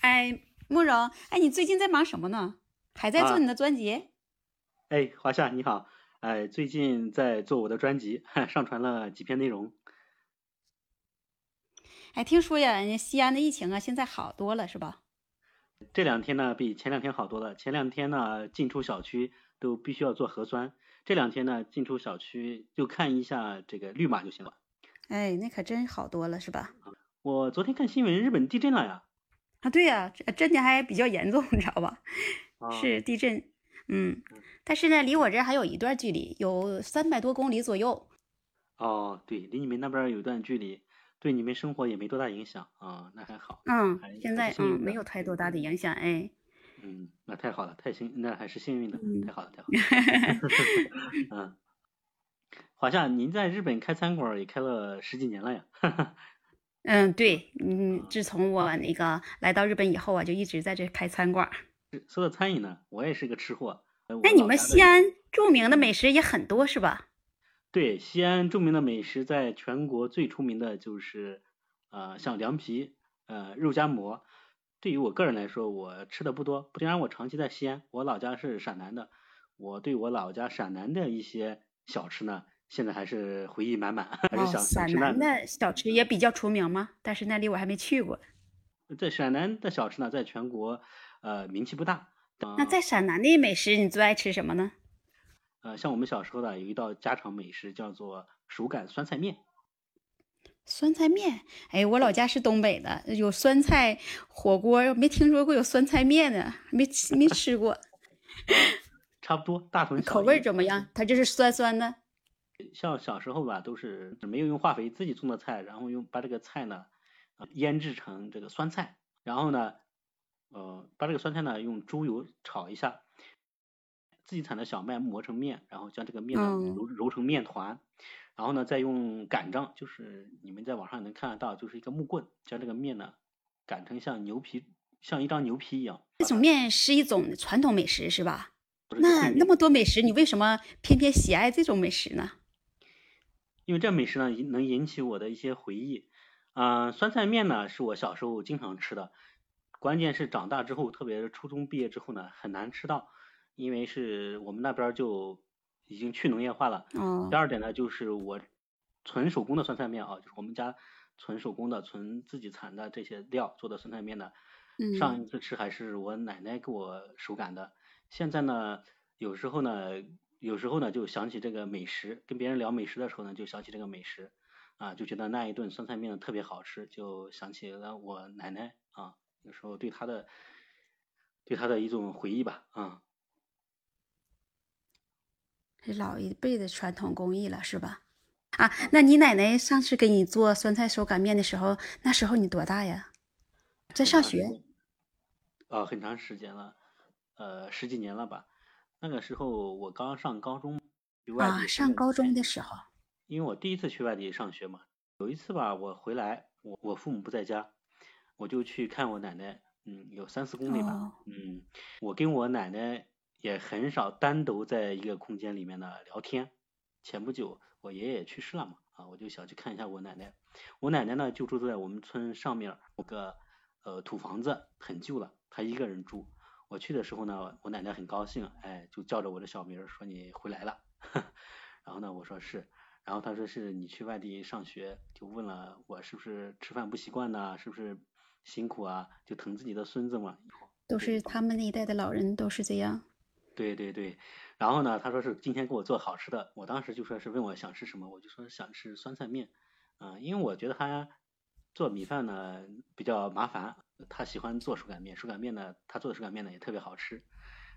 哎，慕容，哎，你最近在忙什么呢？还在做啊你的专辑？哎，华夏你好，哎，最近在做我的专辑，上传了几篇内容。哎，听说呀，人家西安的疫情啊，现在好多了，是吧？这两天呢，比前两天好多了。前两天呢，进出小区都必须要做核酸，这两天呢，进出小区就看一下这个绿码就行了。哎，那可真好多了，是吧？我昨天看新闻，日本地震了呀。啊，对呀、这震的还比较严重，你知道吧？啊，是地震，嗯嗯，但是呢，离我这儿还有一段距离，有三百多公里左右。哦，对，离你们那边儿有段距离，对你们生活也没多大影响啊，那还好。嗯，现在嗯没有太多大的影响，哎，嗯，那太好了，太幸，那还是幸运的，嗯太好了，太好了。嗯，华夏，您在日本开餐馆也开了十几年了呀？嗯，对，嗯，自从我那个来到日本以后啊，就一直在这开餐馆儿。说到餐饮呢，我也是个吃货。那你们西安著名的美食也很多是吧？对西安著名的美食，在全国最出名的就是呃像凉皮、呃肉夹馍。对于我个人来说，我吃的不多，虽然我长期在西安，我老家是陕南的，我对我老家陕南的一些小吃呢，现在还是回忆满满，还是哦，想想陕南的小吃也比较出名吗？但是那里我还没去过。在陕南的小吃呢，在全国呃名气不大。呃、那在陕南的美食，你最爱吃什么呢？呃，像我们小时候呢，有一道家常美食叫做手擀酸菜面。酸菜面。哎，我老家是东北的，有酸菜火锅，没听说过有酸菜面的，没吃没吃过。差不多，大同小口味。怎么样？它就是酸酸的。像小时候吧，都是没有用化肥，自己种的菜，然后用把这个菜呢，呃，腌制成这个酸菜，然后呢，呃，把这个酸菜呢用猪油炒一下，自己产的小麦磨成面，然后将这个面呢嗯揉揉成面团，然后呢再用擀杖，就是你们在网上能看得到，就是一个木棍，将这个面呢擀成像牛皮，像一张牛皮一样。这种面是一种传统美食是吧？那那么多美食，你为什么偏偏喜爱这种美食呢？因为这美食呢能引起我的一些回忆。啊、酸菜面呢是我小时候经常吃的，关键是长大之后，特别是初中毕业之后呢，很难吃到，因为是我们那边就已经去农业化了。嗯第，二点呢，就是我纯手工的酸菜面啊，就是我们家纯手工的、纯自己产的这些料做的酸菜面呢，上嗯，一次吃还是我奶奶给我手擀的。现在呢，有时候呢，有时候呢就想起这个美食，跟别人聊美食的时候呢，就想起这个美食，啊，就觉得那一顿酸菜面特别好吃，就想起了我奶奶啊，有时候对她的对她的一种回忆吧，啊，这老一辈的传统工艺了是吧？啊，那你奶奶上次给你做酸菜手擀面的时候，那时候你多大呀？在上学？啊，很长时间了，呃，十几年了吧。那个时候我刚上高中，去外啊，地上高中哎的时候。因为我第一次去外地上学嘛，有一次吧，我回来，我我父母不在家，我就去看我奶奶，嗯，有三四公里吧，哦，嗯，我跟我奶奶也很少单独在一个空间里面呢聊天。前不久我爷爷去世了嘛，啊，我就想去看一下我奶奶。我奶奶呢就住在我们村上面儿有个呃土房子，很旧了，她一个人住。我去的时候呢，我奶奶很高兴，哎，就叫着我的小名儿说你回来了。然后呢，我说是。然后他说是你去外地上学，就问了我是不是吃饭不习惯呐、是不是辛苦啊？就疼自己的孙子嘛。都是他们那一代的老人都是这样。对对对，然后呢，他说是今天给我做好吃的，我当时就说是问我想吃什么，我就说想吃酸菜面，啊、因为我觉得他做米饭呢比较麻烦，他喜欢做手擀面，手擀面呢他做的手擀面呢也特别好吃，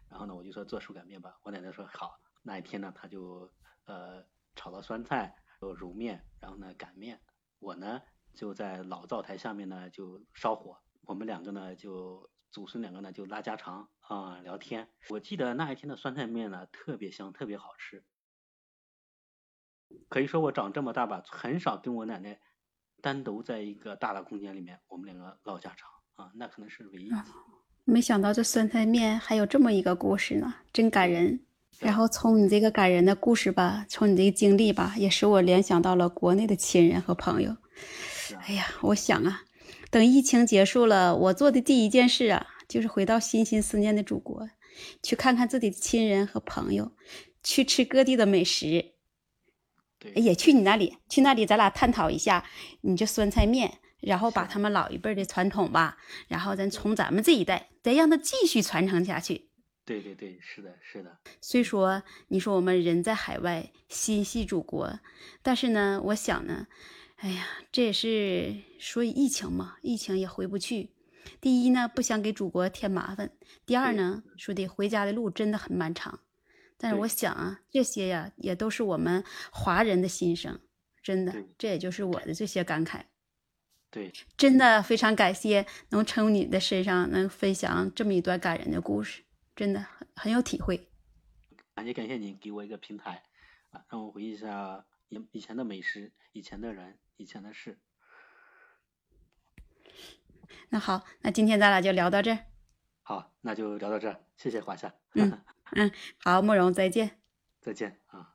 然后呢我就说做手擀面吧，我奶奶说好，那一天呢他就呃炒了酸菜，又揉面，然后呢擀面，我呢就在老灶台下面呢就烧火，我们两个呢就祖孙两个呢就拉家常啊、聊天。我记得那一天的酸菜面呢特别香，特别好吃。可以说我长这么大吧，很少跟我奶奶单独在一个大的空间里面，我们两个唠家常啊，那可能是唯一。没想到这酸菜面还有这么一个故事呢，真感人。然后从你这个感人的故事吧，从你这个经历吧，也使我联想到了国内的亲人和朋友。啊哎呀，我想啊，等疫情结束了，我做的第一件事啊，就是回到心心思念的祖国，去看看自己的亲人和朋友，去吃各地的美食。对，也去你那里，去那里咱俩探讨一下你这酸菜面，然后把他们老一辈儿的传统吧，然后咱从咱们这一代再让它继续传承下去。对对对，是的，是的，虽说你说我们人在海外心系祖国，但是呢，我想呢，哎呀，这也是所以疫情嘛，疫情也回不去。第一呢，不想给祖国添麻烦；第二呢，说的回家的路真的很漫长。但是我想啊，这些呀，也都是我们华人的心声，真的，这也就是我的这些感慨。对，真的非常感谢能从你的身上能分享这么一段感人的故事，真的很很有体会。感谢感谢你给我一个平台啊，让我回忆一下以以前的美食、以前的人、以前的事。那好，那今天咱俩就聊到这儿。好，那就聊到这儿，谢谢华夏，嗯好，慕容，再见。再见啊。